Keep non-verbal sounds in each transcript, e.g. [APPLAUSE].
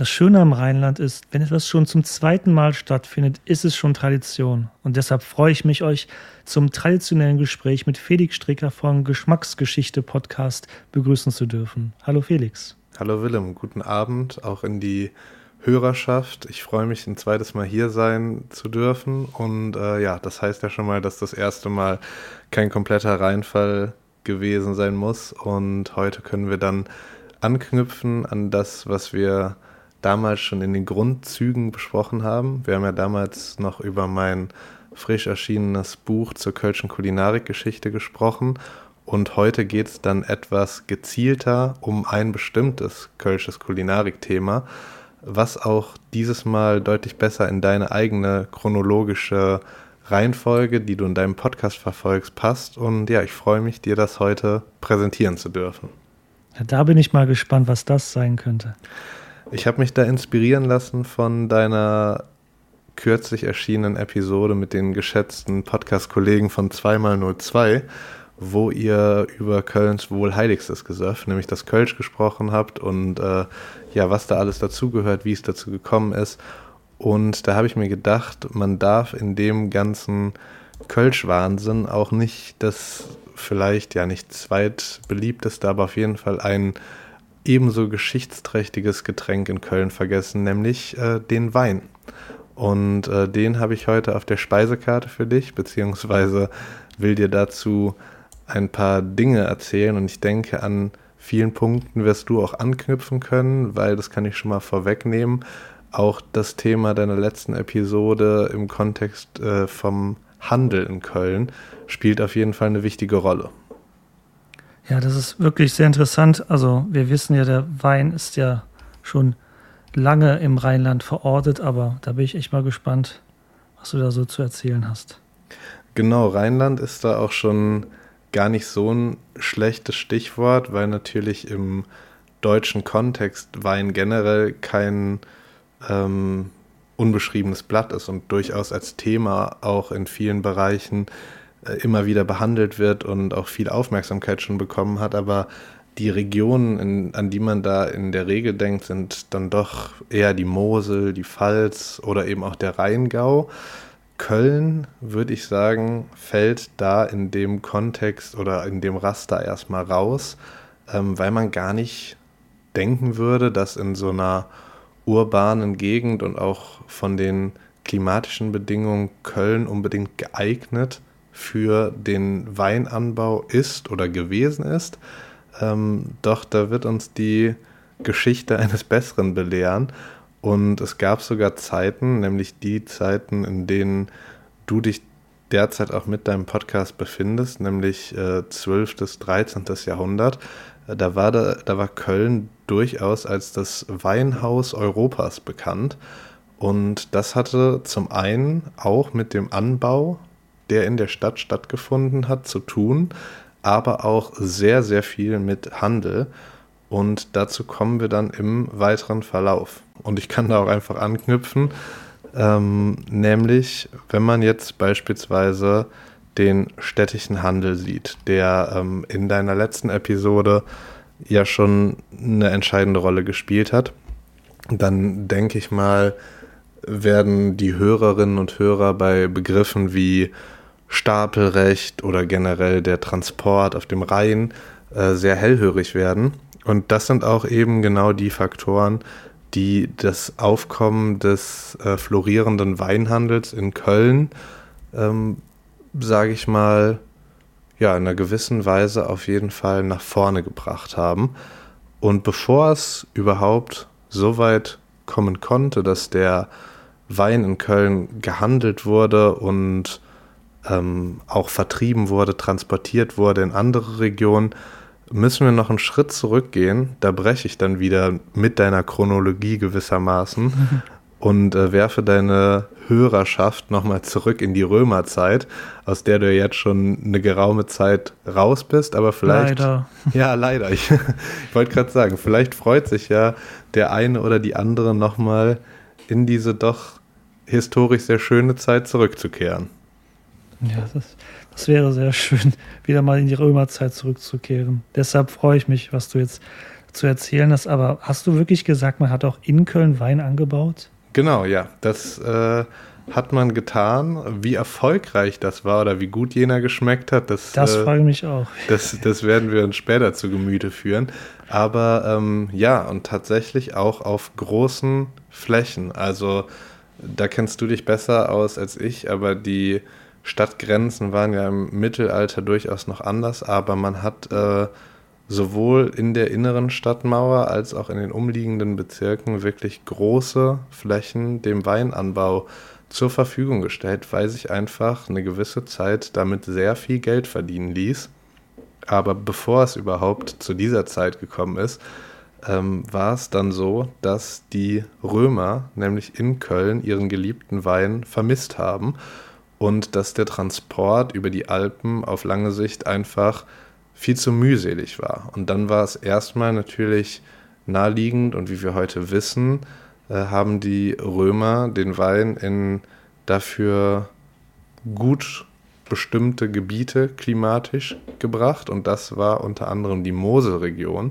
Das Schöne am Rheinland ist, wenn etwas schon zum zweiten Mal stattfindet, ist es schon Tradition. Und deshalb freue ich mich, euch zum traditionellen Gespräch mit Felix Stricker vom Geschmacksgeschichte Podcast begrüßen zu dürfen. Hallo Felix. Hallo Willem, guten Abend auch in die Hörerschaft. Ich freue mich, ein zweites Mal hier sein zu dürfen. Und äh, ja, das heißt ja schon mal, dass das erste Mal kein kompletter Reinfall gewesen sein muss. Und heute können wir dann anknüpfen an das, was wir damals schon in den Grundzügen besprochen haben. Wir haben ja damals noch über mein frisch erschienenes Buch zur Kölschen Kulinarikgeschichte gesprochen. Und heute geht es dann etwas gezielter um ein bestimmtes Kölsches Kulinarikthema, was auch dieses Mal deutlich besser in deine eigene chronologische Reihenfolge, die du in deinem Podcast verfolgst, passt. Und ja, ich freue mich, dir das heute präsentieren zu dürfen. Ja, da bin ich mal gespannt, was das sein könnte. Ich habe mich da inspirieren lassen von deiner kürzlich erschienenen Episode mit den geschätzten Podcast-Kollegen von 2x02, wo ihr über Kölns Wohlheiligstes Gesöff, nämlich das Kölsch gesprochen habt und äh, ja, was da alles dazugehört, wie es dazu gekommen ist. Und da habe ich mir gedacht, man darf in dem ganzen Kölsch-Wahnsinn auch nicht das vielleicht ja nicht zweitbeliebteste, aber auf jeden Fall ein ebenso geschichtsträchtiges Getränk in Köln vergessen, nämlich äh, den Wein. Und äh, den habe ich heute auf der Speisekarte für dich, beziehungsweise will dir dazu ein paar Dinge erzählen und ich denke, an vielen Punkten wirst du auch anknüpfen können, weil das kann ich schon mal vorwegnehmen. Auch das Thema deiner letzten Episode im Kontext äh, vom Handel in Köln spielt auf jeden Fall eine wichtige Rolle. Ja, das ist wirklich sehr interessant. Also wir wissen ja, der Wein ist ja schon lange im Rheinland verortet, aber da bin ich echt mal gespannt, was du da so zu erzählen hast. Genau, Rheinland ist da auch schon gar nicht so ein schlechtes Stichwort, weil natürlich im deutschen Kontext Wein generell kein ähm, unbeschriebenes Blatt ist und durchaus als Thema auch in vielen Bereichen immer wieder behandelt wird und auch viel Aufmerksamkeit schon bekommen hat, aber die Regionen, in, an die man da in der Regel denkt, sind dann doch eher die Mosel, die Pfalz oder eben auch der Rheingau. Köln, würde ich sagen, fällt da in dem Kontext oder in dem Raster erstmal raus, ähm, weil man gar nicht denken würde, dass in so einer urbanen Gegend und auch von den klimatischen Bedingungen Köln unbedingt geeignet für den Weinanbau ist oder gewesen ist. Ähm, doch da wird uns die Geschichte eines Besseren belehren. Und es gab sogar Zeiten, nämlich die Zeiten, in denen du dich derzeit auch mit deinem Podcast befindest, nämlich äh, 12. bis 13. Jahrhundert. Äh, da war, da, da war Köln durchaus als das Weinhaus Europas bekannt. Und das hatte zum einen auch mit dem Anbau der in der Stadt stattgefunden hat, zu tun, aber auch sehr, sehr viel mit Handel. Und dazu kommen wir dann im weiteren Verlauf. Und ich kann da auch einfach anknüpfen, ähm, nämlich wenn man jetzt beispielsweise den städtischen Handel sieht, der ähm, in deiner letzten Episode ja schon eine entscheidende Rolle gespielt hat, dann denke ich mal, werden die Hörerinnen und Hörer bei Begriffen wie Stapelrecht oder generell der Transport auf dem Rhein äh, sehr hellhörig werden. Und das sind auch eben genau die Faktoren, die das Aufkommen des äh, florierenden Weinhandels in Köln, ähm, sage ich mal, ja, in einer gewissen Weise auf jeden Fall nach vorne gebracht haben. Und bevor es überhaupt so weit kommen konnte, dass der Wein in Köln gehandelt wurde und ähm, auch vertrieben wurde, transportiert wurde in andere Regionen, müssen wir noch einen Schritt zurückgehen. Da breche ich dann wieder mit deiner Chronologie gewissermaßen [LAUGHS] und äh, werfe deine Hörerschaft nochmal zurück in die Römerzeit, aus der du jetzt schon eine geraume Zeit raus bist, aber vielleicht. Leider. [LAUGHS] Ja, leider. Ich, [LAUGHS] ich wollte gerade sagen, vielleicht freut sich ja der eine oder die andere nochmal in diese doch historisch sehr schöne Zeit zurückzukehren. Ja, das, das wäre sehr schön, [LAUGHS] wieder mal in die Römerzeit zurückzukehren. Deshalb freue ich mich, was du jetzt zu erzählen hast, aber hast du wirklich gesagt, man hat auch in Köln Wein angebaut? Genau, ja. Das äh, hat man getan. Wie erfolgreich das war oder wie gut jener geschmeckt hat, das, das äh, frage mich auch. [LAUGHS] Das, das werden wir uns später zu Gemüte führen. Aber ähm, ja, und tatsächlich auch auf großen Flächen. Also da kennst du dich besser aus als ich, aber die Stadtgrenzen waren ja im Mittelalter durchaus noch anders, aber man hat äh, sowohl in der inneren Stadtmauer als auch in den umliegenden Bezirken wirklich große Flächen dem Weinanbau zur Verfügung gestellt, weil sich einfach eine gewisse Zeit damit sehr viel Geld verdienen ließ. Aber bevor es überhaupt zu dieser Zeit gekommen ist, ähm, war es dann so, dass die Römer nämlich in Köln ihren geliebten Wein vermisst haben und dass der Transport über die Alpen auf lange Sicht einfach viel zu mühselig war. Und dann war es erstmal natürlich naheliegend und wie wir heute wissen, äh, haben die Römer den Wein in dafür gut bestimmte Gebiete klimatisch gebracht und das war unter anderem die Moselregion.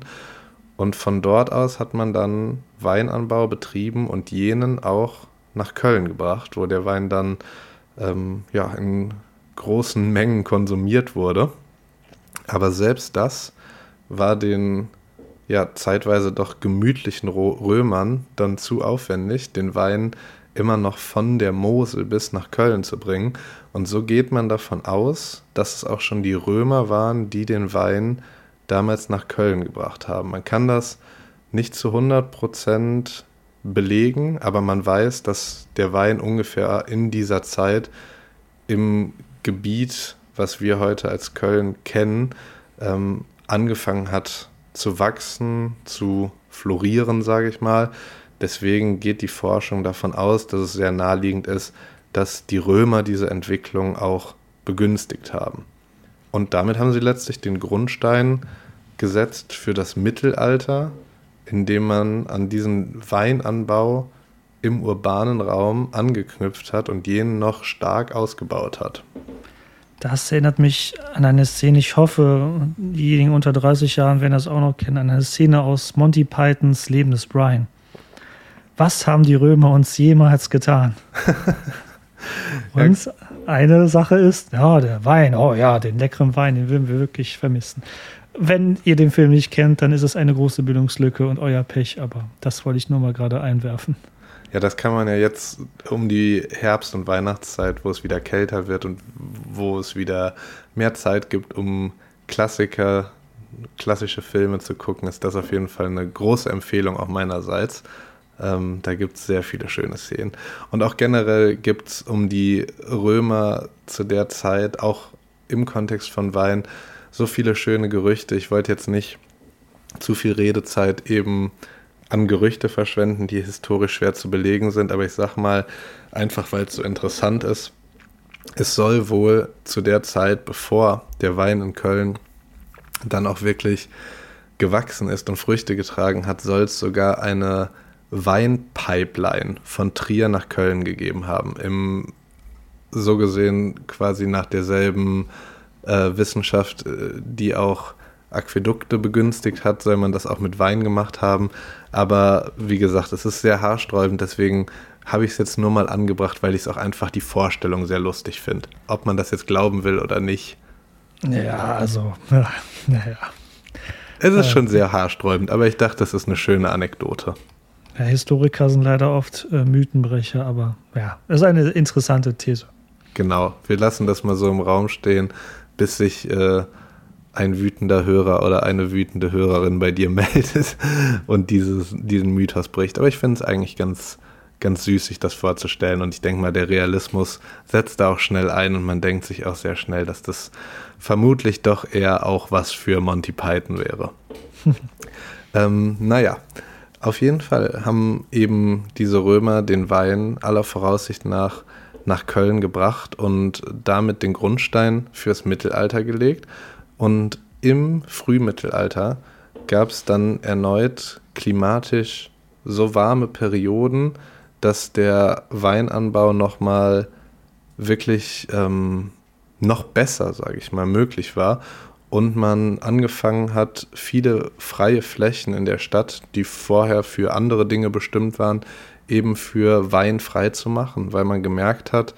Und von dort aus hat man dann Weinanbau betrieben und jenen auch nach Köln gebracht, wo der Wein dann ähm, ja, in großen Mengen konsumiert wurde. Aber selbst das war den ja zeitweise doch gemütlichen Römern dann zu aufwendig, den Wein immer noch von der Mosel bis nach Köln zu bringen. Und so geht man davon aus, dass es auch schon die Römer waren, die den Wein damals nach Köln gebracht haben. Man kann das nicht zu 100 Prozent belegen, aber man weiß, dass der Wein ungefähr in dieser Zeit im Gebiet, was wir heute als Köln kennen, ähm, angefangen hat zu wachsen, zu florieren, sage ich mal. Deswegen geht die Forschung davon aus, dass es sehr naheliegend ist, dass die Römer diese Entwicklung auch begünstigt haben. Und damit haben sie letztlich den Grundstein gesetzt für das Mittelalter, indem man an diesen Weinanbau im urbanen Raum angeknüpft hat und jenen noch stark ausgebaut hat. Das erinnert mich an eine Szene, ich hoffe, diejenigen unter 30 Jahren werden das auch noch kennen, an eine Szene aus Monty Pythons Leben des Brian. Was haben die Römer uns jemals getan? [LAUGHS] Und eine Sache ist, ja, der Wein, oh ja, den leckeren Wein, den würden wir wirklich vermissen wenn ihr den Film nicht kennt, dann ist es eine große Bildungslücke und euer Pech, aber das wollte ich nur mal gerade einwerfen. Ja, das kann man ja jetzt um die Herbst- und Weihnachtszeit, wo es wieder kälter wird und wo es wieder mehr Zeit gibt, um Klassiker, klassische Filme zu gucken, ist das auf jeden Fall eine große Empfehlung auch meinerseits. Ähm, da gibt es sehr viele schöne Szenen. Und auch generell gibt es um die Römer zu der Zeit, auch im Kontext von Wein, so viele schöne Gerüchte. Ich wollte jetzt nicht zu viel Redezeit eben an Gerüchte verschwenden, die historisch schwer zu belegen sind, aber ich sag mal, einfach weil es so interessant ist, es soll wohl zu der Zeit, bevor der Wein in Köln dann auch wirklich gewachsen ist und Früchte getragen hat, soll es sogar eine Weinpipeline von Trier nach Köln gegeben haben. Im so gesehen quasi nach derselben äh, Wissenschaft, äh, die auch Aquädukte begünstigt hat, soll man das auch mit Wein gemacht haben. Aber wie gesagt, es ist sehr haarsträubend, deswegen habe ich es jetzt nur mal angebracht, weil ich es auch einfach die Vorstellung sehr lustig finde. Ob man das jetzt glauben will oder nicht. Ja, also, [LAUGHS] ja, naja. Es ist äh, schon sehr haarsträubend, aber ich dachte, das ist eine schöne Anekdote. Ja, Historiker sind leider oft äh, Mythenbrecher, aber ja, es ist eine interessante These. Genau, wir lassen das mal so im Raum stehen bis sich äh, ein wütender Hörer oder eine wütende Hörerin bei dir [LAUGHS] meldet und dieses, diesen Mythos bricht. Aber ich finde es eigentlich ganz, ganz süß, sich das vorzustellen. Und ich denke mal, der Realismus setzt da auch schnell ein und man denkt sich auch sehr schnell, dass das vermutlich doch eher auch was für Monty Python wäre. [LAUGHS] ähm, naja, auf jeden Fall haben eben diese Römer den Wein aller Voraussicht nach nach Köln gebracht und damit den Grundstein fürs Mittelalter gelegt. Und im Frühmittelalter gab es dann erneut klimatisch so warme Perioden, dass der Weinanbau nochmal wirklich ähm, noch besser, sage ich mal, möglich war. und man angefangen hat, viele freie Flächen in der Stadt, die vorher für andere Dinge bestimmt waren, eben für Wein frei zu machen, weil man gemerkt hat,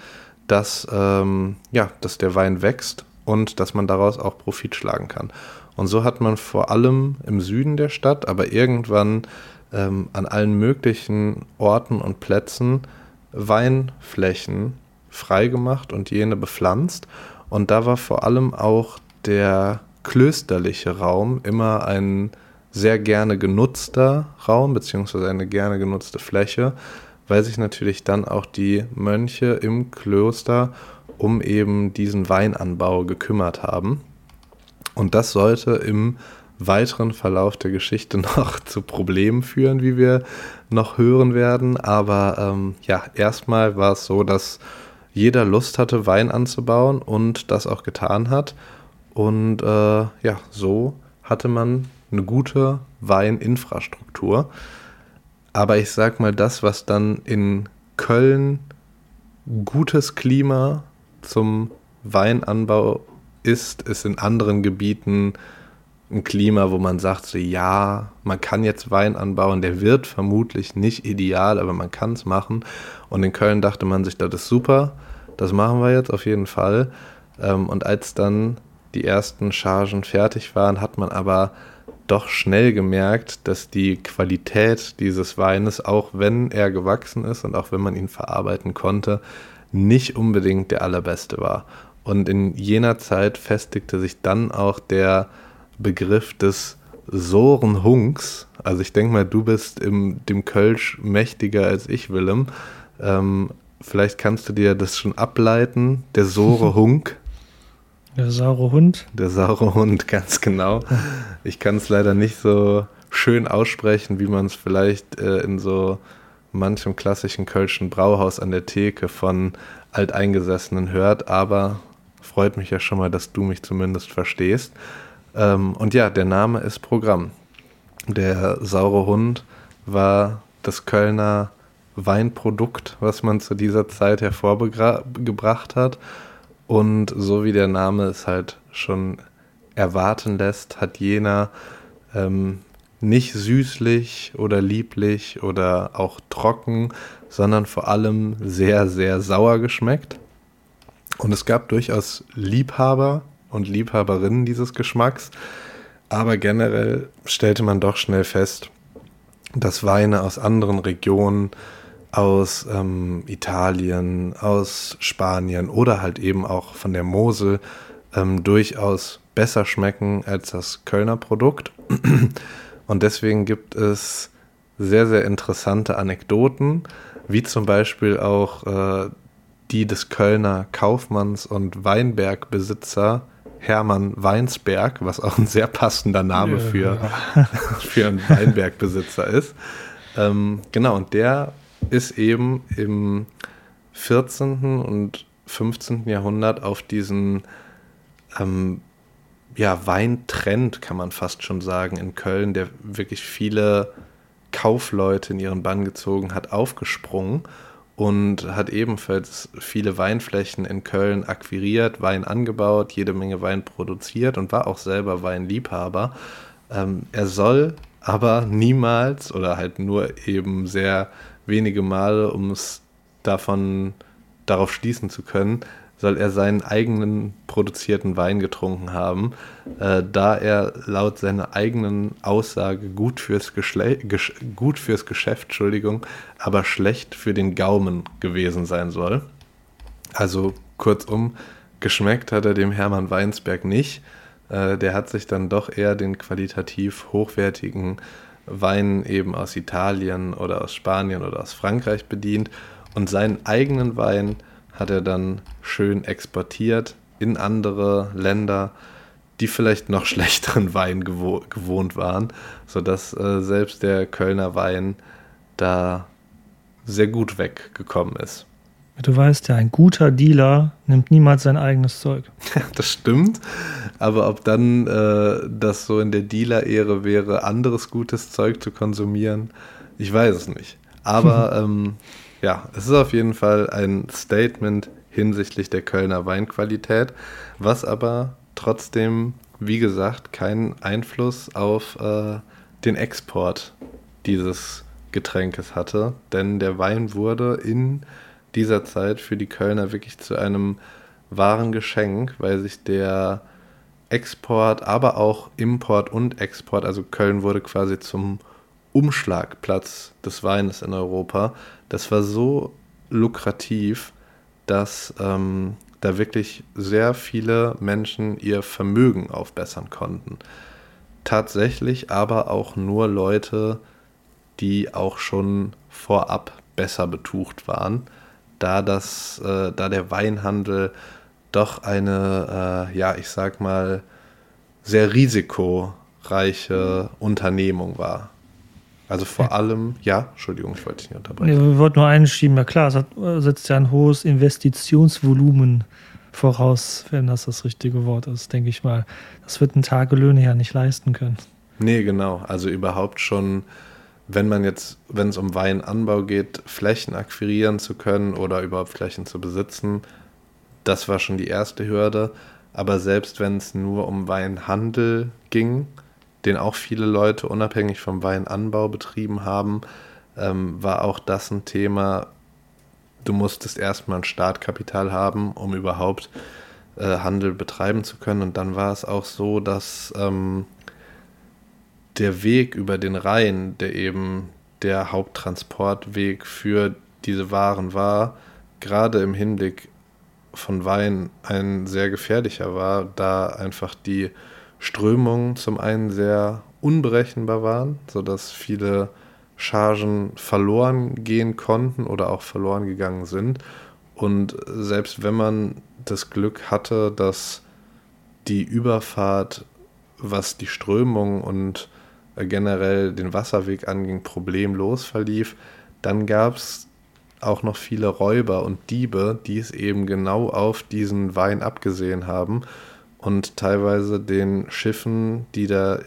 dass, ähm, ja, dass der Wein wächst und dass man daraus auch Profit schlagen kann. Und so hat man vor allem im Süden der Stadt, aber irgendwann ähm, an allen möglichen Orten und Plätzen Weinflächen freigemacht und jene bepflanzt. Und da war vor allem auch der klösterliche Raum immer ein sehr gerne genutzter Raum, beziehungsweise eine gerne genutzte Fläche, weil sich natürlich dann auch die Mönche im Kloster um eben diesen Weinanbau gekümmert haben. Und das sollte im weiteren Verlauf der Geschichte [LAUGHS] noch zu Problemen führen, wie wir noch hören werden. Aber ähm, ja, erstmal war es so, dass jeder Lust hatte, Wein anzubauen und das auch getan hat. Und äh, ja, so hatte man eine gute Weininfrastruktur. Aber ich sag mal, das, was dann in Köln gutes Klima zum Weinanbau ist, ist in anderen Gebieten ein Klima, wo man sagt, so ja, man kann jetzt Wein anbauen, der wird vermutlich nicht ideal, aber man kann es machen. Und in Köln dachte man sich, das ist super, das machen wir jetzt auf jeden Fall. Ähm, und als dann die ersten Chargen fertig waren, hat man aber doch schnell gemerkt, dass die Qualität dieses Weines, auch wenn er gewachsen ist und auch wenn man ihn verarbeiten konnte, nicht unbedingt der allerbeste war. Und in jener Zeit festigte sich dann auch der Begriff des Sorenhunks. Also ich denke mal, du bist im dem Kölsch mächtiger als ich, Willem. Ähm, vielleicht kannst du dir das schon ableiten. Der [LAUGHS] Sorehunk. Der saure Hund. Der saure Hund, [LAUGHS] ganz genau. Ich kann es leider nicht so schön aussprechen, wie man es vielleicht äh, in so manchem klassischen kölschen Brauhaus an der Theke von Alteingesessenen hört, aber freut mich ja schon mal, dass du mich zumindest verstehst. Ähm, und ja, der Name ist Programm. Der saure Hund war das Kölner Weinprodukt, was man zu dieser Zeit hervorgebracht hat. Und so wie der Name es halt schon erwarten lässt, hat jener ähm, nicht süßlich oder lieblich oder auch trocken, sondern vor allem sehr, sehr sauer geschmeckt. Und es gab durchaus Liebhaber und Liebhaberinnen dieses Geschmacks, aber generell stellte man doch schnell fest, dass Weine aus anderen Regionen, aus ähm, Italien, aus Spanien oder halt eben auch von der Mosel ähm, durchaus besser schmecken als das Kölner Produkt. [CLEARS THROAT] Und deswegen gibt es sehr, sehr interessante Anekdoten, wie zum Beispiel auch äh, die des Kölner Kaufmanns und Weinbergbesitzer Hermann Weinsberg, was auch ein sehr passender Name ja, für, [LAUGHS] für einen Weinbergbesitzer ist. Ähm, genau, und der ist eben im 14. und 15. Jahrhundert auf diesen ähm, ja, Weintrend, kann man fast schon sagen, in Köln, der wirklich viele Kaufleute in ihren Bann gezogen hat, aufgesprungen und hat ebenfalls viele Weinflächen in Köln akquiriert, Wein angebaut, jede Menge Wein produziert und war auch selber Weinliebhaber. Ähm, er soll aber niemals oder halt nur eben sehr wenige Male, um es davon darauf schließen zu können, soll er seinen eigenen produzierten Wein getrunken haben, äh, da er laut seiner eigenen Aussage gut fürs, Geschle Gesch gut fürs Geschäft, Entschuldigung, aber schlecht für den Gaumen gewesen sein soll. Also kurzum, geschmeckt hat er dem Hermann Weinsberg nicht. Äh, der hat sich dann doch eher den qualitativ hochwertigen Wein eben aus Italien oder aus Spanien oder aus Frankreich bedient und seinen eigenen Wein hat er dann schön exportiert in andere Länder, die vielleicht noch [LAUGHS] schlechteren Wein gewo gewohnt waren, sodass äh, selbst der Kölner Wein da sehr gut weggekommen ist. Du weißt ja, ein guter Dealer nimmt niemals sein eigenes Zeug. [LAUGHS] das stimmt. Aber ob dann äh, das so in der Dealer-Ehre wäre, anderes gutes Zeug zu konsumieren, ich weiß es nicht. Aber [LAUGHS] ähm, ja, es ist auf jeden Fall ein Statement hinsichtlich der Kölner Weinqualität, was aber trotzdem wie gesagt, keinen Einfluss auf äh, den Export dieses Getränkes hatte, denn der Wein wurde in dieser Zeit für die Kölner wirklich zu einem wahren Geschenk, weil sich der Export, aber auch Import und Export, also Köln wurde quasi zum Umschlagplatz des Weines in Europa. Das war so lukrativ, dass ähm, da wirklich sehr viele Menschen ihr Vermögen aufbessern konnten. Tatsächlich aber auch nur Leute, die auch schon vorab besser betucht waren, da, das, äh, da der Weinhandel doch eine, äh, ja, ich sag mal, sehr risikoreiche Unternehmung war. Also vor allem, ja, Entschuldigung, ich wollte dich nicht unterbrechen. Nee, wir wollten nur einschieben, ja klar, es setzt ja ein hohes Investitionsvolumen voraus, wenn das das richtige Wort ist, denke ich mal. Das wird ein Tagelöhne ja nicht leisten können. Nee, genau. Also überhaupt schon, wenn man jetzt, wenn es um Weinanbau geht, Flächen akquirieren zu können oder überhaupt Flächen zu besitzen, das war schon die erste Hürde. Aber selbst wenn es nur um Weinhandel ging, den auch viele Leute unabhängig vom Weinanbau betrieben haben, ähm, war auch das ein Thema. Du musstest erstmal ein Startkapital haben, um überhaupt äh, Handel betreiben zu können. Und dann war es auch so, dass ähm, der Weg über den Rhein, der eben der Haupttransportweg für diese Waren war, gerade im Hinblick von Wein ein sehr gefährlicher war, da einfach die Strömungen zum einen sehr unberechenbar waren, sodass viele Chargen verloren gehen konnten oder auch verloren gegangen sind. Und selbst wenn man das Glück hatte, dass die Überfahrt, was die Strömung und generell den Wasserweg anging, problemlos verlief, dann gab es auch noch viele Räuber und Diebe, die es eben genau auf diesen Wein abgesehen haben und teilweise den Schiffen, die da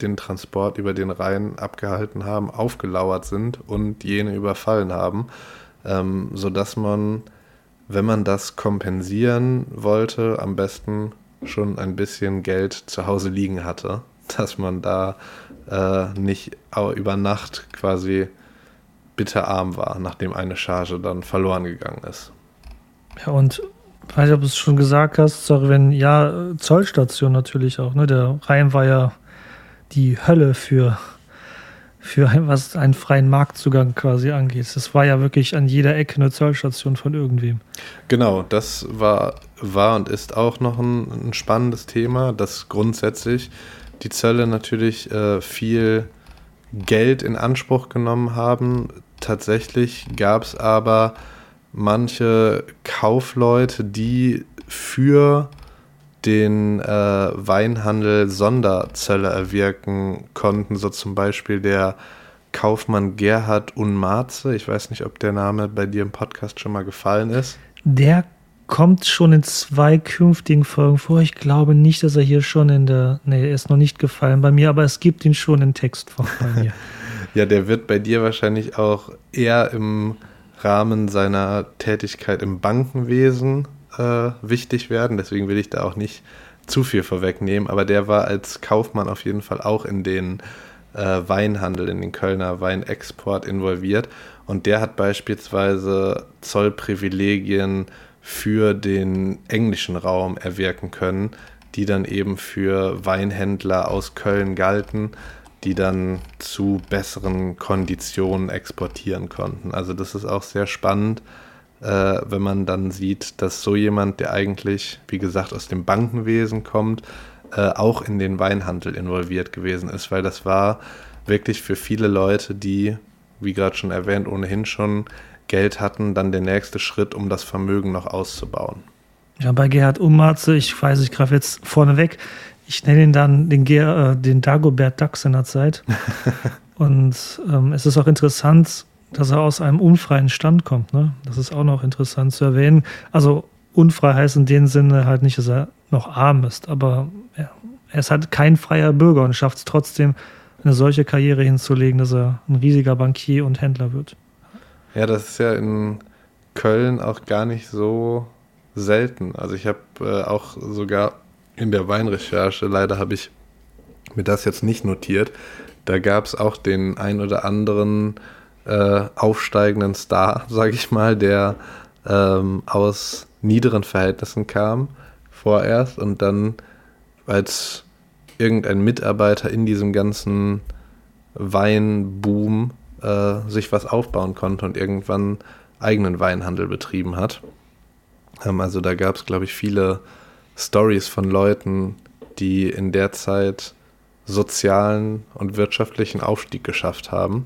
den Transport über den Rhein abgehalten haben, aufgelauert sind und jene überfallen haben, ähm, sodass man, wenn man das kompensieren wollte, am besten schon ein bisschen Geld zu Hause liegen hatte, dass man da äh, nicht über Nacht quasi bitterarm war, nachdem eine Charge dann verloren gegangen ist. Ja, und ich weiß nicht, ob du es schon gesagt hast, sorry, wenn, ja, Zollstation natürlich auch, ne? Der Rhein war ja die Hölle für, für ein, was einen freien Marktzugang quasi angeht. Das war ja wirklich an jeder Ecke eine Zollstation von irgendwem. Genau, das war, war und ist auch noch ein, ein spannendes Thema, dass grundsätzlich die Zölle natürlich äh, viel Geld in Anspruch genommen haben. Tatsächlich gab es aber manche Kaufleute, die für den äh, Weinhandel Sonderzölle erwirken konnten, so zum Beispiel der Kaufmann Gerhard Unmarze. Ich weiß nicht, ob der Name bei dir im Podcast schon mal gefallen ist. Der kommt schon in zwei künftigen Folgen vor. Ich glaube nicht, dass er hier schon in der. Nee, er ist noch nicht gefallen bei mir, aber es gibt ihn schon in Textform bei mir. [LAUGHS] ja, der wird bei dir wahrscheinlich auch eher im Rahmen seiner Tätigkeit im Bankenwesen äh, wichtig werden. Deswegen will ich da auch nicht zu viel vorwegnehmen. Aber der war als Kaufmann auf jeden Fall auch in den äh, Weinhandel, in den Kölner Weinexport involviert. Und der hat beispielsweise Zollprivilegien für den englischen Raum erwirken können, die dann eben für Weinhändler aus Köln galten die dann zu besseren Konditionen exportieren konnten. Also das ist auch sehr spannend, äh, wenn man dann sieht, dass so jemand, der eigentlich, wie gesagt, aus dem Bankenwesen kommt, äh, auch in den Weinhandel involviert gewesen ist, weil das war wirklich für viele Leute, die, wie gerade schon erwähnt, ohnehin schon Geld hatten, dann der nächste Schritt, um das Vermögen noch auszubauen. Ja, bei Gerhard Ummatze, ich weiß, ich greife jetzt vorneweg, ich nenne ihn dann den, Ger, äh, den Dagobert Duck seiner Zeit. [LAUGHS] Und ähm, es ist auch interessant, dass er aus einem unfreien Stand kommt. Ne? Das ist auch noch interessant zu erwähnen. Also unfrei heißt in dem Sinne halt nicht, dass er noch arm ist, aber ja, er ist halt kein freier Bürger und schafft es trotzdem, eine solche Karriere hinzulegen, dass er ein riesiger Bankier und Händler wird. Ja, das ist ja in Köln auch gar nicht so selten. Also ich habe äh, auch sogar in der Weinrecherche. Leider habe ich mir das jetzt nicht notiert. Da gab es auch den ein oder anderen äh, aufsteigenden Star, [LAUGHS] sage ich mal, der ähm, aus niederen Verhältnissen kam vorerst und dann als irgendein Mitarbeiter in diesem ganzen Weinboom äh, sich was aufbauen konnte und irgendwann eigenen Weinhandel betrieben hat. Ähm, also da gab es, glaube ich, viele Stories von Leuten, die in der Zeit sozialen und wirtschaftlichen Aufstieg geschafft haben.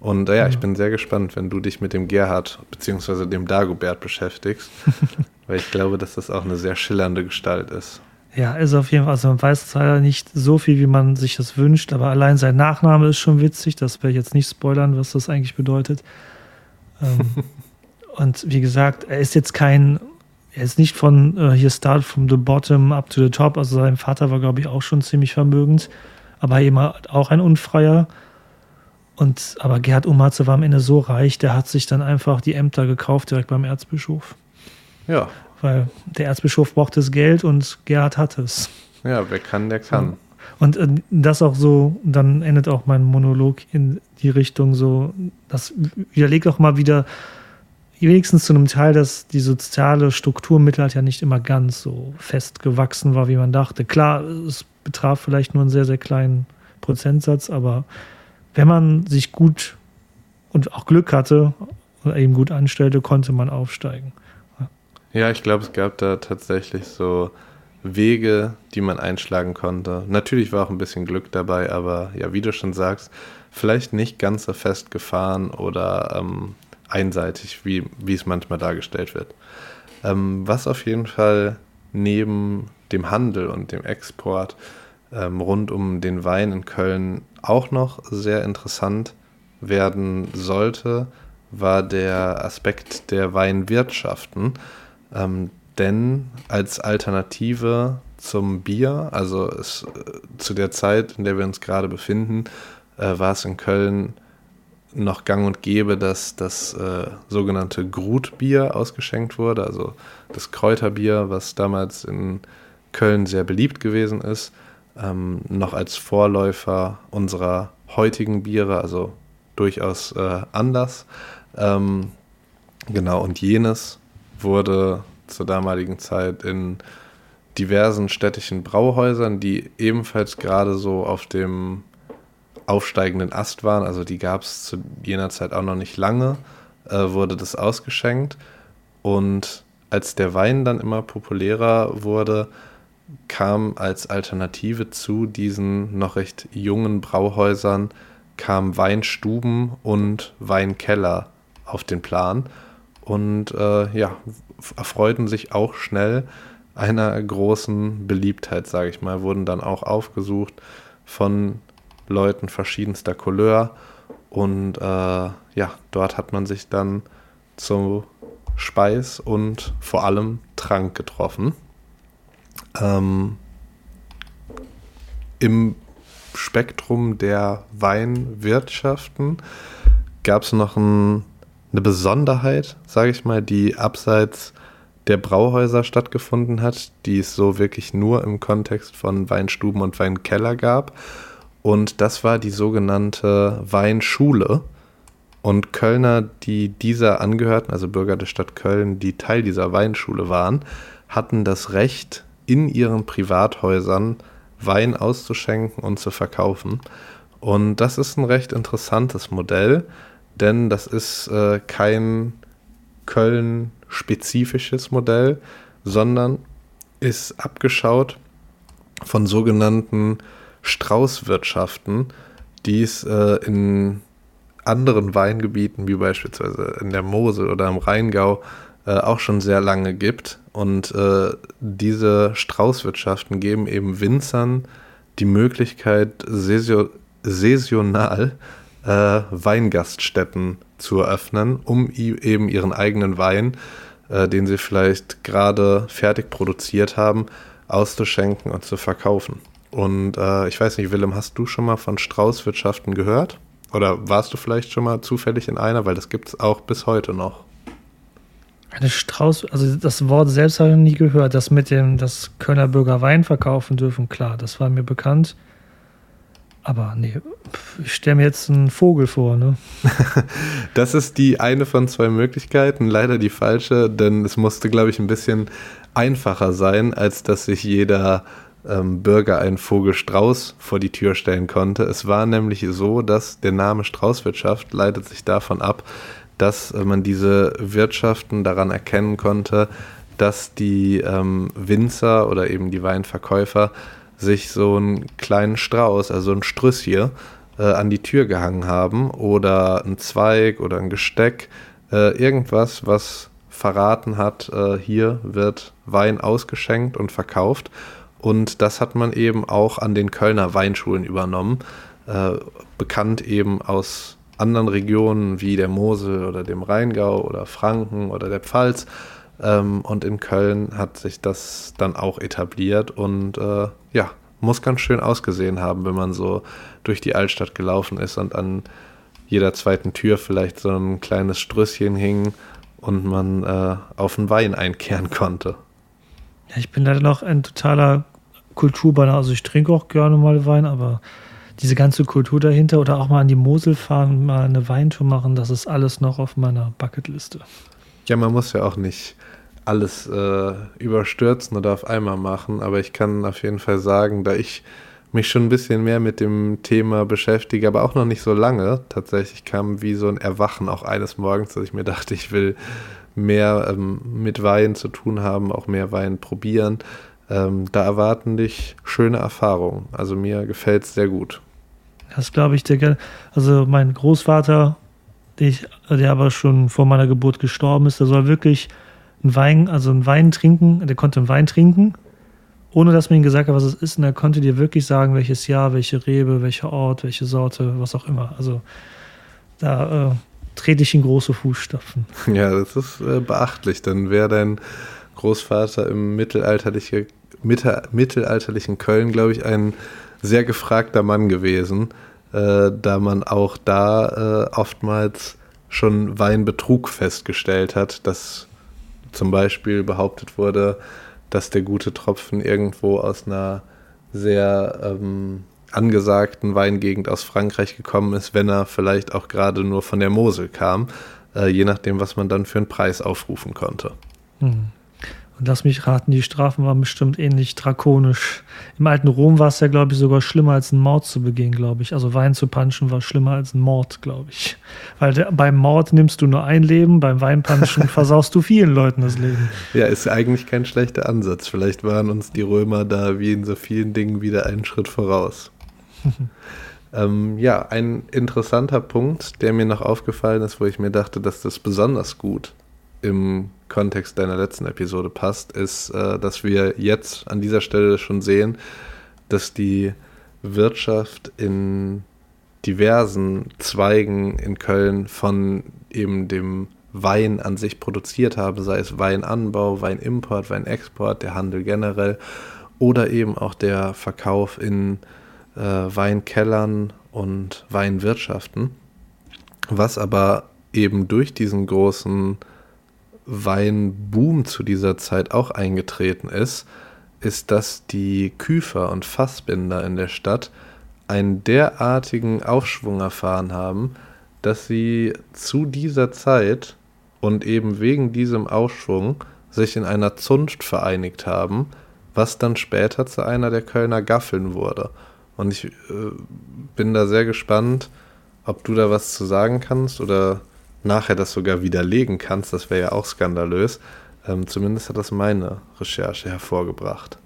Und äh, ja, ich bin sehr gespannt, wenn du dich mit dem Gerhard bzw. dem Dagobert beschäftigst, [LAUGHS] weil ich glaube, dass das auch eine sehr schillernde Gestalt ist. Ja, ist auf jeden Fall, also man weiß leider nicht so viel, wie man sich das wünscht, aber allein sein Nachname ist schon witzig, das werde ich jetzt nicht spoilern, was das eigentlich bedeutet. Ähm, [LAUGHS] und wie gesagt, er ist jetzt kein, er ist nicht von äh, hier Start from the bottom up to the top, also sein Vater war, glaube ich, auch schon ziemlich vermögend, aber eben auch ein Unfreier. Und aber Gerhard Umatze war am Ende so reich, der hat sich dann einfach die Ämter gekauft direkt beim Erzbischof. Ja. Weil der Erzbischof braucht das Geld und Gerhard hat es. Ja, wer kann, der kann. Und äh, das auch so, dann endet auch mein Monolog in die Richtung so, das widerlegt auch mal wieder, wenigstens zu einem Teil, dass die soziale Struktur im Mittelalter ja nicht immer ganz so fest gewachsen war, wie man dachte. Klar, es betraf vielleicht nur einen sehr, sehr kleinen Prozentsatz, aber wenn man sich gut und auch Glück hatte oder eben gut anstellte, konnte man aufsteigen. Ja, ich glaube, es gab da tatsächlich so Wege, die man einschlagen konnte. Natürlich war auch ein bisschen Glück dabei, aber ja, wie du schon sagst, vielleicht nicht ganz so festgefahren oder ähm, einseitig, wie, wie es manchmal dargestellt wird. Ähm, was auf jeden Fall neben dem Handel und dem Export ähm, rund um den Wein in Köln auch noch sehr interessant werden sollte, war der Aspekt der Weinwirtschaften. Ähm, denn als Alternative zum Bier, also es, äh, zu der Zeit, in der wir uns gerade befinden, äh, war es in Köln noch gang und gäbe, dass das äh, sogenannte Grutbier ausgeschenkt wurde, also das Kräuterbier, was damals in Köln sehr beliebt gewesen ist ähm, noch als Vorläufer unserer heutigen Biere, also durchaus äh, anders. Ähm, genau, und jenes wurde zur damaligen Zeit in diversen städtischen Brauhäusern, die ebenfalls gerade so auf dem aufsteigenden Ast waren, also die gab es zu jener Zeit auch noch nicht lange, äh, wurde das ausgeschenkt. Und als der Wein dann immer populärer wurde, kam als Alternative zu diesen noch recht jungen Brauhäusern kam Weinstuben und Weinkeller auf den Plan und äh, ja, erfreuten sich auch schnell einer großen Beliebtheit, sage ich mal, wurden dann auch aufgesucht von Leuten verschiedenster Couleur und äh, ja, dort hat man sich dann zu Speis und vor allem Trank getroffen. Ähm, Im Spektrum der Weinwirtschaften gab es noch ein, eine Besonderheit, sage ich mal, die abseits der Brauhäuser stattgefunden hat, die es so wirklich nur im Kontext von Weinstuben und Weinkeller gab. Und das war die sogenannte Weinschule. Und Kölner, die dieser angehörten, also Bürger der Stadt Köln, die Teil dieser Weinschule waren, hatten das Recht, in ihren Privathäusern Wein auszuschenken und zu verkaufen. Und das ist ein recht interessantes Modell, denn das ist äh, kein Köln-spezifisches Modell, sondern ist abgeschaut von sogenannten Straußwirtschaften, die es äh, in anderen Weingebieten, wie beispielsweise in der Mosel oder im Rheingau, äh, auch schon sehr lange gibt. Und äh, diese Straußwirtschaften geben eben Winzern die Möglichkeit, saisonal äh, Weingaststätten zu eröffnen, um eben ihren eigenen Wein, äh, den sie vielleicht gerade fertig produziert haben, auszuschenken und zu verkaufen. Und äh, ich weiß nicht, Willem, hast du schon mal von Straußwirtschaften gehört? Oder warst du vielleicht schon mal zufällig in einer? Weil das gibt es auch bis heute noch. Eine Strauß, also das Wort selbst habe ich nie gehört. Das mit dem, dass Kölner Bürger Wein verkaufen dürfen, klar, das war mir bekannt. Aber nee, ich stelle mir jetzt einen Vogel vor, ne? [LAUGHS] das ist die eine von zwei Möglichkeiten, leider die falsche, denn es musste, glaube ich, ein bisschen einfacher sein, als dass sich jeder ähm, Bürger einen Vogel Strauß vor die Tür stellen konnte. Es war nämlich so, dass der Name Straußwirtschaft leitet sich davon ab, dass äh, man diese Wirtschaften daran erkennen konnte, dass die ähm, Winzer oder eben die Weinverkäufer sich so einen kleinen Strauß, also ein Strüsschen, äh, an die Tür gehangen haben oder ein Zweig oder ein Gesteck, äh, irgendwas, was verraten hat, äh, hier wird Wein ausgeschenkt und verkauft. Und das hat man eben auch an den Kölner Weinschulen übernommen, äh, bekannt eben aus anderen Regionen wie der Mosel oder dem Rheingau oder Franken oder der Pfalz. Ähm, und in Köln hat sich das dann auch etabliert und äh, ja, muss ganz schön ausgesehen haben, wenn man so durch die Altstadt gelaufen ist und an jeder zweiten Tür vielleicht so ein kleines Strüsschen hing und man äh, auf den Wein einkehren konnte. Ja, ich bin leider noch ein totaler Kulturbanner. Also ich trinke auch gerne mal Wein, aber diese ganze Kultur dahinter oder auch mal an die Mosel fahren mal eine Weintour machen, das ist alles noch auf meiner Bucketliste. Ja, man muss ja auch nicht alles äh, überstürzen oder auf einmal machen, aber ich kann auf jeden Fall sagen, da ich mich schon ein bisschen mehr mit dem Thema beschäftige, aber auch noch nicht so lange, tatsächlich kam wie so ein Erwachen auch eines Morgens, dass ich mir dachte, ich will mehr ähm, mit Wein zu tun haben, auch mehr Wein probieren. Ähm, da erwarten dich schöne Erfahrungen. Also mir gefällt es sehr gut. Das glaube ich dir. Also mein Großvater, der aber schon vor meiner Geburt gestorben ist, der soll wirklich einen Wein, also einen Wein trinken, der konnte einen Wein trinken, ohne dass man ihm gesagt hat, was es ist. Und er konnte dir wirklich sagen, welches Jahr, welche Rebe, welcher Ort, welche Sorte, was auch immer. Also da äh, trete ich in große Fußstapfen. [LAUGHS] Ja, das ist äh, beachtlich. Dann wäre dein Großvater im mittelalterliche, mitte, mittelalterlichen Köln, glaube ich, ein sehr gefragter Mann gewesen, äh, da man auch da äh, oftmals schon Weinbetrug festgestellt hat, dass zum Beispiel behauptet wurde, dass der gute Tropfen irgendwo aus einer sehr ähm, angesagten Weingegend aus Frankreich gekommen ist, wenn er vielleicht auch gerade nur von der Mosel kam, äh, je nachdem, was man dann für einen Preis aufrufen konnte. Hm. Und lass mich raten, die Strafen waren bestimmt ähnlich drakonisch. Im alten Rom war es ja, glaube ich, sogar schlimmer als einen Mord zu begehen, glaube ich. Also Wein zu punchen war schlimmer als ein Mord, glaube ich. Weil der, beim Mord nimmst du nur ein Leben, beim Weinpunchen [LAUGHS] versaust du vielen Leuten das Leben. Ja, ist eigentlich kein schlechter Ansatz. Vielleicht waren uns die Römer da wie in so vielen Dingen wieder einen Schritt voraus. [LAUGHS] ähm, ja, ein interessanter Punkt, der mir noch aufgefallen ist, wo ich mir dachte, dass das besonders gut im Kontext deiner letzten Episode passt, ist, äh, dass wir jetzt an dieser Stelle schon sehen, dass die Wirtschaft in diversen Zweigen in Köln von eben dem Wein an sich produziert habe, sei es Weinanbau, Weinimport, Weinexport, der Handel generell oder eben auch der Verkauf in äh, Weinkellern und Weinwirtschaften, was aber eben durch diesen großen Weinboom zu dieser Zeit auch eingetreten ist, ist, dass die Küfer und Fassbinder in der Stadt einen derartigen Aufschwung erfahren haben, dass sie zu dieser Zeit und eben wegen diesem Aufschwung sich in einer Zunft vereinigt haben, was dann später zu einer der Kölner Gaffeln wurde. Und ich äh, bin da sehr gespannt, ob du da was zu sagen kannst oder nachher das sogar widerlegen kannst, das wäre ja auch skandalös. Ähm, zumindest hat das meine Recherche hervorgebracht.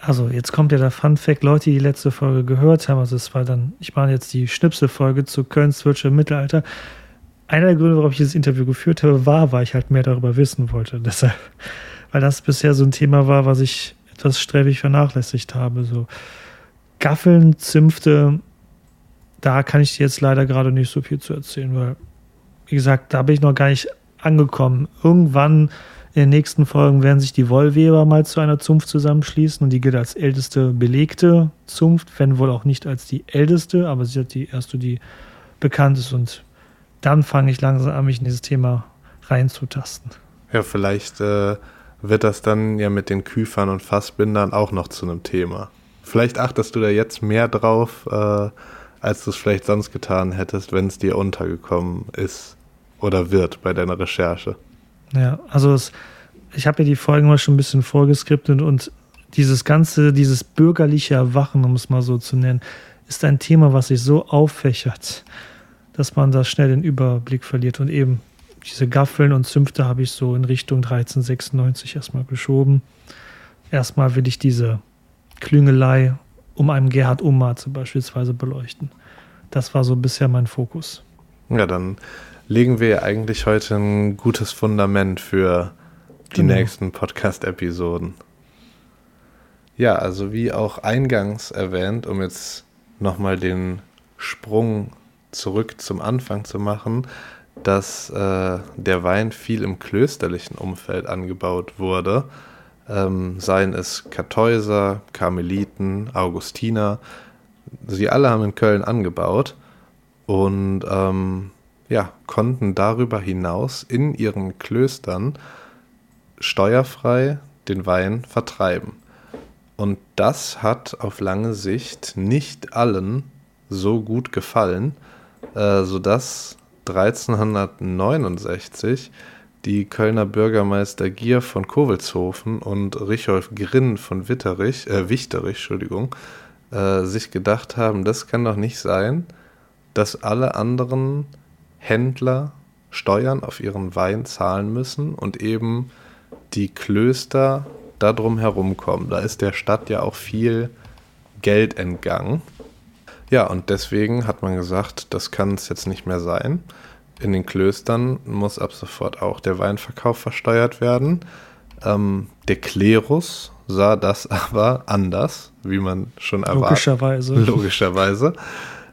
Also, jetzt kommt ja der Fun Fact, Leute, die die letzte Folge gehört haben, also es war dann, ich mache jetzt die Schnipselfolge zu Kölns Wirtschaft im Mittelalter. Einer der Gründe, warum ich dieses Interview geführt habe, war, weil ich halt mehr darüber wissen wollte. [LAUGHS] Deshalb, weil das bisher so ein Thema war, was ich etwas sträflich vernachlässigt habe. So Gaffeln, Zünfte, da kann ich dir jetzt leider gerade nicht so viel zu erzählen, weil wie gesagt, da bin ich noch gar nicht angekommen. Irgendwann in den nächsten Folgen werden sich die Wollweber mal zu einer Zunft zusammenschließen und die gilt als älteste belegte Zunft, wenn wohl auch nicht als die älteste, aber sie hat die erste, die bekannt ist und dann fange ich langsam an, mich in dieses Thema reinzutasten. Ja, vielleicht äh, wird das dann ja mit den Küfern und Fassbindern auch noch zu einem Thema. Vielleicht achtest du da jetzt mehr drauf, äh, als du es vielleicht sonst getan hättest, wenn es dir untergekommen ist oder wird bei deiner Recherche. Ja, also es, ich habe ja die Folgen mal schon ein bisschen vorgeskriptet und dieses ganze, dieses bürgerliche Erwachen, um es mal so zu nennen, ist ein Thema, was sich so auffächert, dass man da schnell den Überblick verliert. Und eben diese Gaffeln und Zünfte habe ich so in Richtung 1396 erstmal geschoben. Erstmal will ich diese Klüngelei um einen Gerhard Umarze beispielsweise beleuchten. Das war so bisher mein Fokus. Ja, dann legen wir eigentlich heute ein gutes Fundament für die genau. nächsten Podcast-Episoden. Ja, also wie auch eingangs erwähnt, um jetzt nochmal den Sprung zurück zum Anfang zu machen, dass äh, der Wein viel im klösterlichen Umfeld angebaut wurde. Ähm, seien es Kartäuser, Karmeliten, Augustiner. Sie alle haben in Köln angebaut und ähm, ja, konnten darüber hinaus in ihren Klöstern steuerfrei den Wein vertreiben. Und das hat auf lange Sicht nicht allen so gut gefallen, äh, sodass 1369 die Kölner Bürgermeister Gier von Kowelshofen und Richolf Grinn von Witterich, äh, Wichterich, Entschuldigung, äh, sich gedacht haben, das kann doch nicht sein, dass alle anderen Händler Steuern auf ihren Wein zahlen müssen und eben die Klöster darum herumkommen. Da ist der Stadt ja auch viel Geld entgangen. Ja, und deswegen hat man gesagt, das kann es jetzt nicht mehr sein. In den Klöstern muss ab sofort auch der Weinverkauf versteuert werden. Ähm, der Klerus sah das [LAUGHS] aber anders, wie man schon erwartet. Logischerweise. Logischerweise.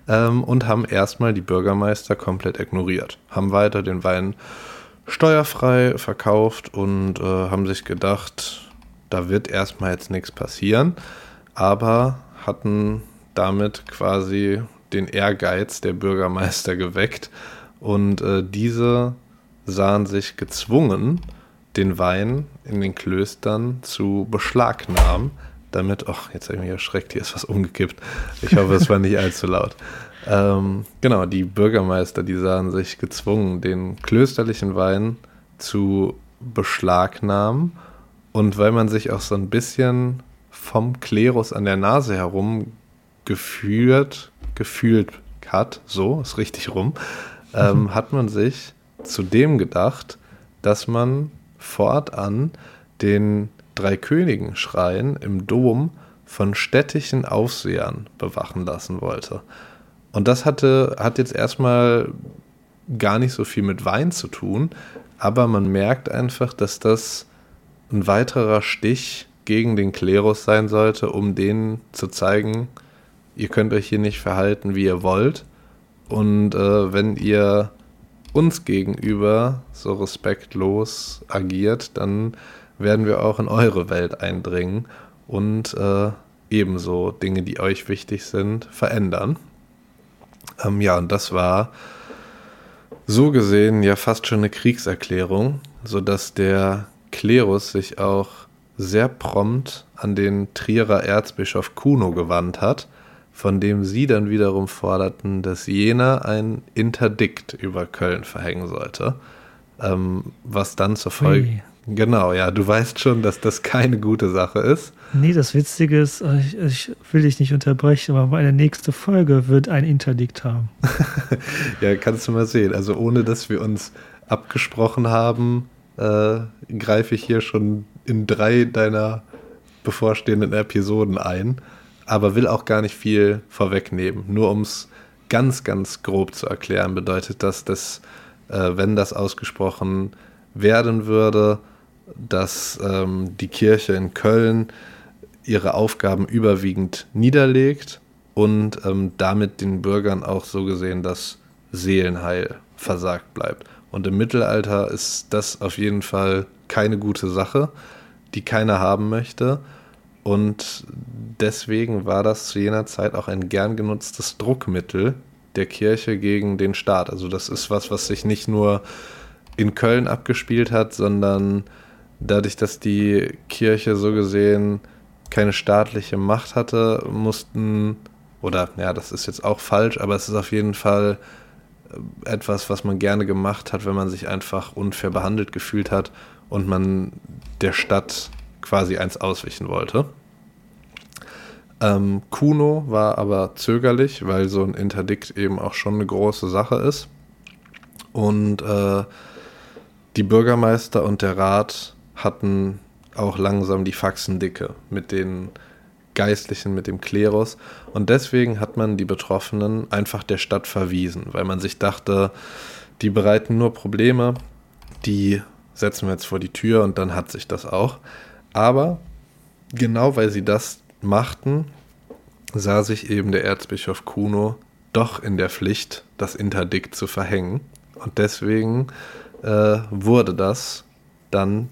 Ähm, und haben erstmal die Bürgermeister komplett ignoriert. Haben weiter den Wein steuerfrei verkauft und äh, haben sich gedacht, da wird erstmal jetzt nichts passieren, aber hatten damit quasi den Ehrgeiz der Bürgermeister geweckt und äh, diese sahen sich gezwungen, den Wein in den Klöstern zu beschlagnahmen, damit, ach, jetzt habe ich mich erschreckt, hier ist was umgekippt. Ich hoffe, es war nicht [LAUGHS] allzu laut. Ähm, genau, die Bürgermeister, die sahen sich gezwungen, den klösterlichen Wein zu beschlagnahmen. Und weil man sich auch so ein bisschen vom Klerus an der Nase herum geführt, gefühlt hat, so ist richtig rum, ähm, mhm. hat man sich zu dem gedacht, dass man fortan den Dreikönigen-Schrein im Dom von städtischen Aufsehern bewachen lassen wollte. Und das hatte, hat jetzt erstmal gar nicht so viel mit Wein zu tun, aber man merkt einfach, dass das ein weiterer Stich gegen den Klerus sein sollte, um denen zu zeigen, ihr könnt euch hier nicht verhalten, wie ihr wollt. Und äh, wenn ihr uns gegenüber so respektlos agiert, dann werden wir auch in eure Welt eindringen und äh, ebenso Dinge, die euch wichtig sind, verändern. Ähm, ja, und das war so gesehen ja fast schon eine Kriegserklärung, sodass der Klerus sich auch sehr prompt an den Trierer Erzbischof Kuno gewandt hat von dem sie dann wiederum forderten, dass jener ein Interdikt über Köln verhängen sollte. Ähm, was dann zur Folge. Ui. Genau, ja, du weißt schon, dass das keine gute Sache ist. Nee, das Witzige ist, äh, ich, ich will dich nicht unterbrechen, aber meine nächste Folge wird ein Interdikt haben. [LAUGHS] ja, kannst du mal sehen. Also ohne dass wir uns abgesprochen haben, äh, greife ich hier schon in drei deiner bevorstehenden Episoden ein aber will auch gar nicht viel vorwegnehmen. Nur um es ganz, ganz grob zu erklären, bedeutet das, dass, äh, wenn das ausgesprochen werden würde, dass ähm, die Kirche in Köln ihre Aufgaben überwiegend niederlegt und ähm, damit den Bürgern auch so gesehen das Seelenheil versagt bleibt. Und im Mittelalter ist das auf jeden Fall keine gute Sache, die keiner haben möchte. Und deswegen war das zu jener Zeit auch ein gern genutztes Druckmittel der Kirche gegen den Staat. Also das ist was, was sich nicht nur in Köln abgespielt hat, sondern dadurch, dass die Kirche so gesehen keine staatliche Macht hatte, mussten, oder ja, das ist jetzt auch falsch, aber es ist auf jeden Fall äh, etwas, was man gerne gemacht hat, wenn man sich einfach unfair behandelt gefühlt hat und man der Stadt quasi eins auswischen wollte. Ähm, Kuno war aber zögerlich, weil so ein Interdikt eben auch schon eine große Sache ist. Und äh, die Bürgermeister und der Rat hatten auch langsam die Faxen dicke mit den Geistlichen, mit dem Klerus. Und deswegen hat man die Betroffenen einfach der Stadt verwiesen, weil man sich dachte, die bereiten nur Probleme, die setzen wir jetzt vor die Tür und dann hat sich das auch. Aber genau weil sie das machten, sah sich eben der Erzbischof Kuno doch in der Pflicht, das Interdikt zu verhängen. Und deswegen äh, wurde das dann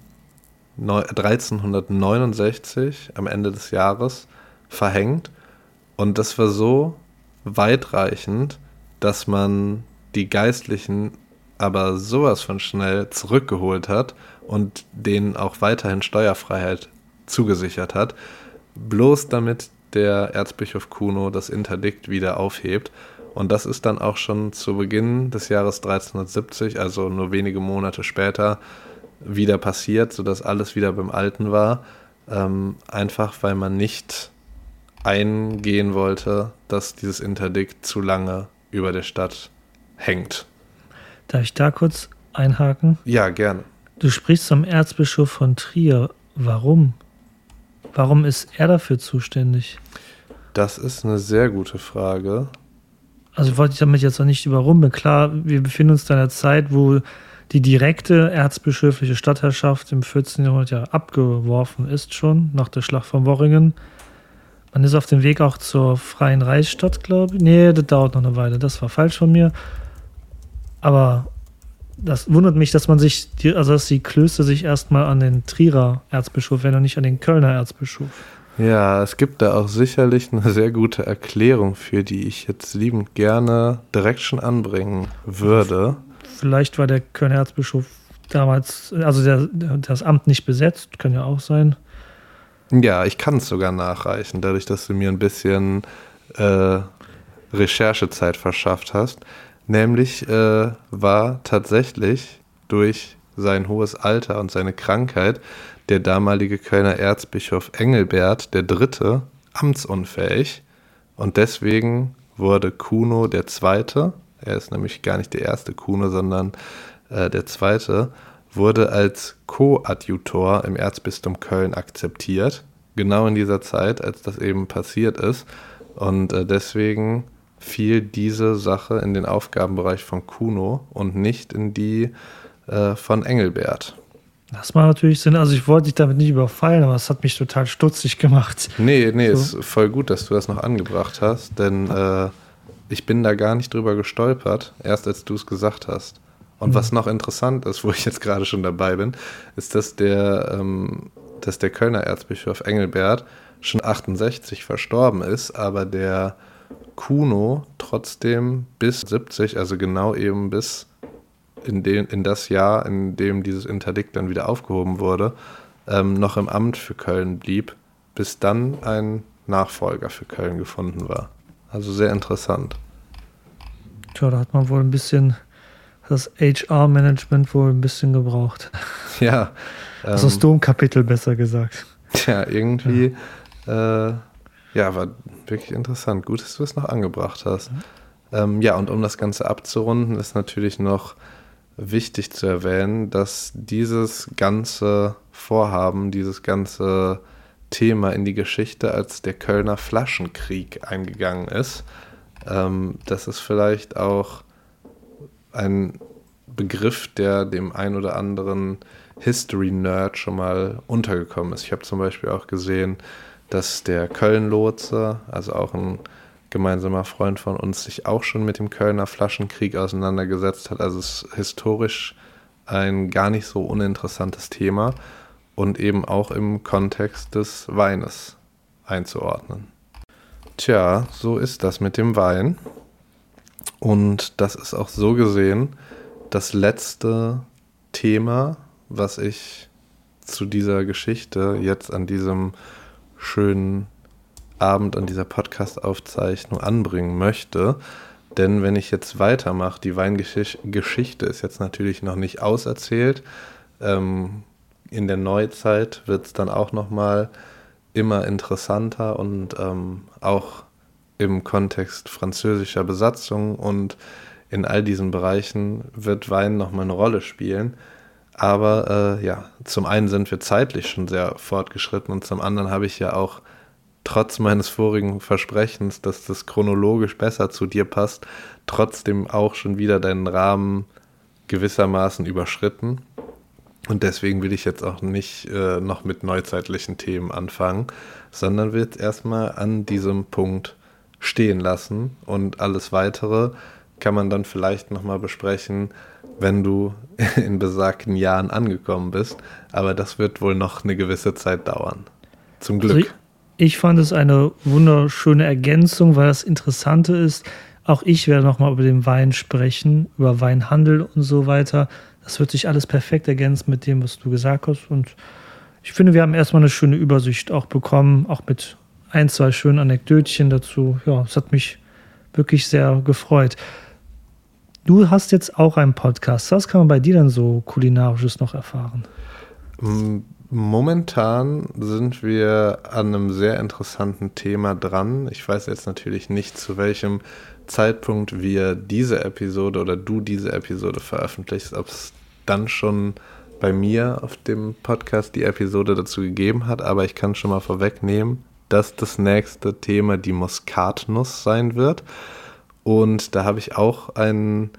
1369 am Ende des Jahres verhängt. Und das war so weitreichend, dass man die Geistlichen aber sowas von schnell zurückgeholt hat und denen auch weiterhin Steuerfreiheit zugesichert hat, bloß damit der Erzbischof Kuno das Interdikt wieder aufhebt. Und das ist dann auch schon zu Beginn des Jahres 1370, also nur wenige Monate später, wieder passiert, sodass alles wieder beim Alten war. Ähm, einfach weil man nicht eingehen wollte, dass dieses Interdikt zu lange über der Stadt hängt. Darf ich da kurz einhaken? Ja, gerne. Du sprichst zum Erzbischof von Trier. Warum? Warum ist er dafür zuständig? Das ist eine sehr gute Frage. Also wollte ich damit jetzt auch nicht überrumpeln. Klar, wir befinden uns in einer Zeit, wo die direkte erzbischöfliche Stadtherrschaft im 14. Jahrhundert ja abgeworfen ist schon, nach der Schlacht von Worringen. Man ist auf dem Weg auch zur Freien Reichsstadt, glaube ich. Nee, das dauert noch eine Weile. Das war falsch von mir. Aber das wundert mich, dass man sich, die, also dass die Klöster sich erstmal an den Trierer Erzbischof wenden und nicht an den Kölner Erzbischof. Ja, es gibt da auch sicherlich eine sehr gute Erklärung für, die ich jetzt liebend gerne direkt schon anbringen würde. Vielleicht war der Kölner Erzbischof damals, also der, das Amt nicht besetzt, kann ja auch sein. Ja, ich kann es sogar nachreichen, dadurch, dass du mir ein bisschen äh, Recherchezeit verschafft hast. Nämlich äh, war tatsächlich durch sein hohes Alter und seine Krankheit der damalige Kölner Erzbischof Engelbert III. amtsunfähig und deswegen wurde Kuno II., er ist nämlich gar nicht der erste Kuno, sondern äh, der zweite, wurde als Koadjutor im Erzbistum Köln akzeptiert. Genau in dieser Zeit, als das eben passiert ist. Und äh, deswegen fiel diese Sache in den Aufgabenbereich von Kuno und nicht in die äh, von Engelbert. Das macht natürlich Sinn. Also ich wollte dich damit nicht überfallen, aber es hat mich total stutzig gemacht. Nee, nee, so. ist voll gut, dass du das noch angebracht hast, denn äh, ich bin da gar nicht drüber gestolpert, erst als du es gesagt hast. Und mhm. was noch interessant ist, [LAUGHS] wo ich jetzt gerade schon dabei bin, ist, dass der, ähm, dass der Kölner Erzbischof Engelbert schon 68 verstorben ist, aber der Kuno trotzdem bis 70, also genau eben bis in, den, in das Jahr, in dem dieses Interdikt dann wieder aufgehoben wurde, ähm, noch im Amt für Köln blieb, bis dann ein Nachfolger für Köln gefunden war. Also sehr interessant. Tja, da hat man wohl ein bisschen das HR-Management wohl ein bisschen gebraucht. [LAUGHS] Ja. Also das Domkapitel besser gesagt. Ja, irgendwie, ja. Äh, ja, war wirklich interessant. Gut, dass du es noch angebracht hast. Mhm. Ähm, ja, und um das Ganze abzurunden, ist natürlich noch wichtig zu erwähnen, dass dieses ganze Vorhaben, dieses ganze Thema in die Geschichte als der Kölner Flaschenkrieg eingegangen ist. Ähm, das ist vielleicht auch ein Begriff, der dem ein oder anderen History-Nerd schon mal untergekommen ist. Ich habe zum Beispiel auch gesehen, dass der Köln-Lotse, also auch ein gemeinsamer Freund von uns, sich auch schon mit dem Kölner Flaschenkrieg auseinandergesetzt hat. Also es ist historisch ein gar nicht so uninteressantes Thema und eben auch im Kontext des Weines einzuordnen. Tja, so ist das mit dem Wein. Und das ist auch so gesehen das letzte Thema, was ich zu dieser Geschichte jetzt an diesem schönen Abend, an dieser Podcast-Aufzeichnung anbringen möchte. Denn wenn ich jetzt weitermache, die Weingeschichte ist jetzt natürlich noch nicht auserzählt. Ähm, in der Neuzeit wird es dann auch noch mal immer interessanter und ähm, auch im Kontext französischer Besatzung und in all diesen Bereichen wird Wein noch mal eine Rolle spielen. Aber äh, ja, zum einen sind wir zeitlich schon sehr fortgeschritten und zum anderen habe ich ja auch trotz meines vorigen Versprechens, dass das chronologisch besser zu dir passt, trotzdem auch schon wieder deinen Rahmen gewissermaßen überschritten. Und deswegen will ich jetzt auch nicht äh, noch mit neuzeitlichen Themen anfangen, sondern will jetzt erstmal an diesem Punkt stehen lassen und alles weitere kann man dann vielleicht nochmal besprechen, wenn du [LAUGHS] in besagten Jahren angekommen bist. Aber das wird wohl noch eine gewisse Zeit dauern. Zum Glück. Also ich, ich fand es eine wunderschöne Ergänzung, weil das Interessante ist, auch ich werde nochmal über den Wein sprechen, über Weinhandel und so weiter. Das wird sich alles perfekt ergänzen mit dem, was du gesagt hast. Und ich finde, wir haben erstmal eine schöne Übersicht auch bekommen, auch mit ein, zwei schönen Anekdötchen dazu. Ja, es hat mich wirklich sehr gefreut. Du hast jetzt auch einen Podcast. Was kann man bei dir dann so kulinarisches noch erfahren? Momentan sind wir an einem sehr interessanten Thema dran. Ich weiß jetzt natürlich nicht, zu welchem Zeitpunkt wir diese Episode oder du diese Episode veröffentlichst, ob es dann schon bei mir auf dem Podcast die Episode dazu gegeben hat, aber ich kann schon mal vorwegnehmen, dass das nächste Thema die Muskatnuss sein wird. Und da habe ich auch einen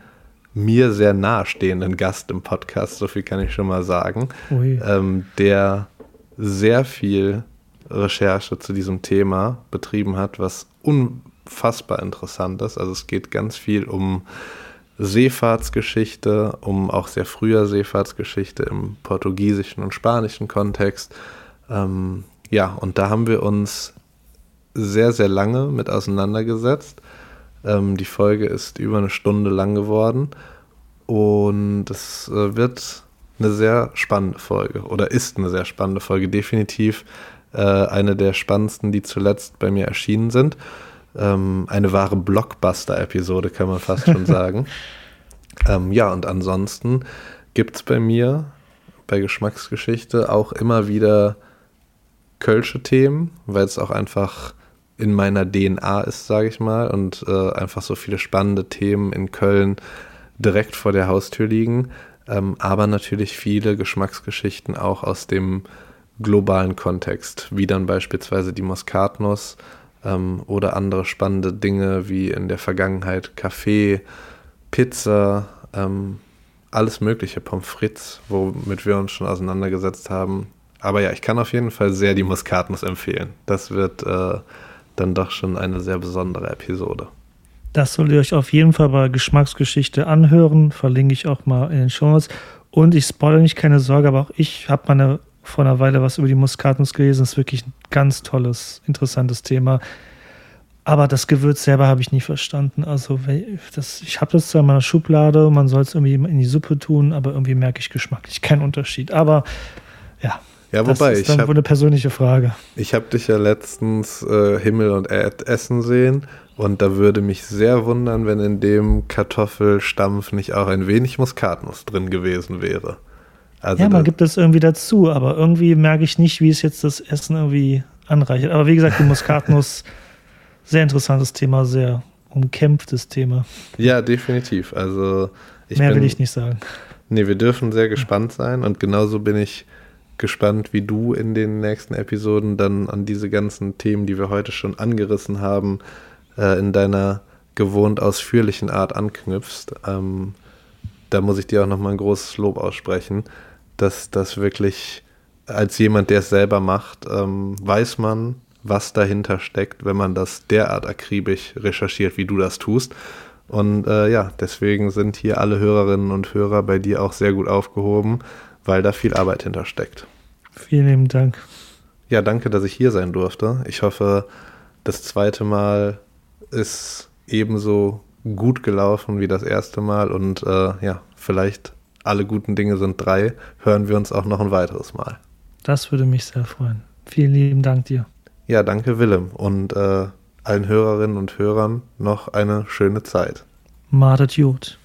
mir sehr nahestehenden Gast im Podcast, so viel kann ich schon mal sagen, ähm, der sehr viel Recherche zu diesem Thema betrieben hat, was unfassbar interessant ist. Also es geht ganz viel um Seefahrtsgeschichte, um auch sehr früher Seefahrtsgeschichte im portugiesischen und spanischen Kontext. Ähm, ja, und da haben wir uns sehr, sehr lange mit auseinandergesetzt. Ähm, die Folge ist über eine Stunde lang geworden und es äh, wird eine sehr spannende Folge oder ist eine sehr spannende Folge, definitiv äh, eine der spannendsten, die zuletzt bei mir erschienen sind. Ähm, eine wahre Blockbuster-Episode, kann man fast schon [LAUGHS] sagen. ähm, ja, und ansonsten gibt es bei mir bei Geschmacksgeschichte auch immer wieder Kölsche Themen, weil es auch einfach in meiner DNA ist, sage ich mal, und äh, einfach so viele spannende Themen in Köln direkt vor der Haustür liegen, ähm, aber natürlich viele Geschmacksgeschichten auch aus dem globalen Kontext, wie dann beispielsweise die Muskatnuss, ähm, oder andere spannende Dinge wie in der Vergangenheit Kaffee, Pizza, ähm, alles mögliche, Pommes frites, womit wir uns schon auseinandergesetzt haben. Aber ja, ich kann auf jeden Fall sehr die Muskatnuss empfehlen. Das wird äh, dann doch schon eine sehr besondere Episode. Das solltet ihr euch auf jeden Fall bei Geschmacksgeschichte anhören. Verlinke ich auch mal in den Show Notes. Und ich spoilere nicht, keine Sorge, aber auch ich habe mal eine vor einer Weile was über die Muskatnuss gelesen. Das ist wirklich ein ganz tolles, interessantes Thema. Aber das Gewürz selber habe ich nie verstanden. Also das, ich habe das zwar in meiner Schublade, man soll es irgendwie in die Suppe tun, aber irgendwie merke ich geschmacklich keinen Unterschied. Aber ja, ja, wobei, das ist dann ich hab, eine persönliche Frage. Ich habe dich ja letztens äh, Himmel und Erd essen sehen und da würde mich sehr wundern, wenn in dem Kartoffelstampf nicht auch ein wenig Muskatnuss drin gewesen wäre. Also ja, man gibt es irgendwie dazu, aber irgendwie merke ich nicht, wie es jetzt das Essen irgendwie anreichert. Aber wie gesagt, die Muskatnuss, [LAUGHS] sehr interessantes Thema, sehr umkämpftes Thema. Ja, definitiv. Also Mehr bin, will ich nicht sagen. Nee, wir dürfen sehr gespannt sein und genauso bin ich gespannt, wie du in den nächsten Episoden dann an diese ganzen Themen, die wir heute schon angerissen haben, äh, in deiner gewohnt ausführlichen Art anknüpfst. Ähm, da muss ich dir auch nochmal ein großes Lob aussprechen dass das wirklich als jemand, der es selber macht, ähm, weiß man, was dahinter steckt, wenn man das derart akribisch recherchiert, wie du das tust. Und äh, ja, deswegen sind hier alle Hörerinnen und Hörer bei dir auch sehr gut aufgehoben, weil da viel Arbeit hintersteckt. Vielen lieben Dank. Ja, danke, dass ich hier sein durfte. Ich hoffe, das zweite Mal ist ebenso gut gelaufen wie das erste Mal und äh, ja, vielleicht alle guten Dinge sind drei, hören wir uns auch noch ein weiteres Mal. Das würde mich sehr freuen. Vielen lieben Dank dir. Ja, danke Willem und äh, allen Hörerinnen und Hörern noch eine schöne Zeit. Madet Jod.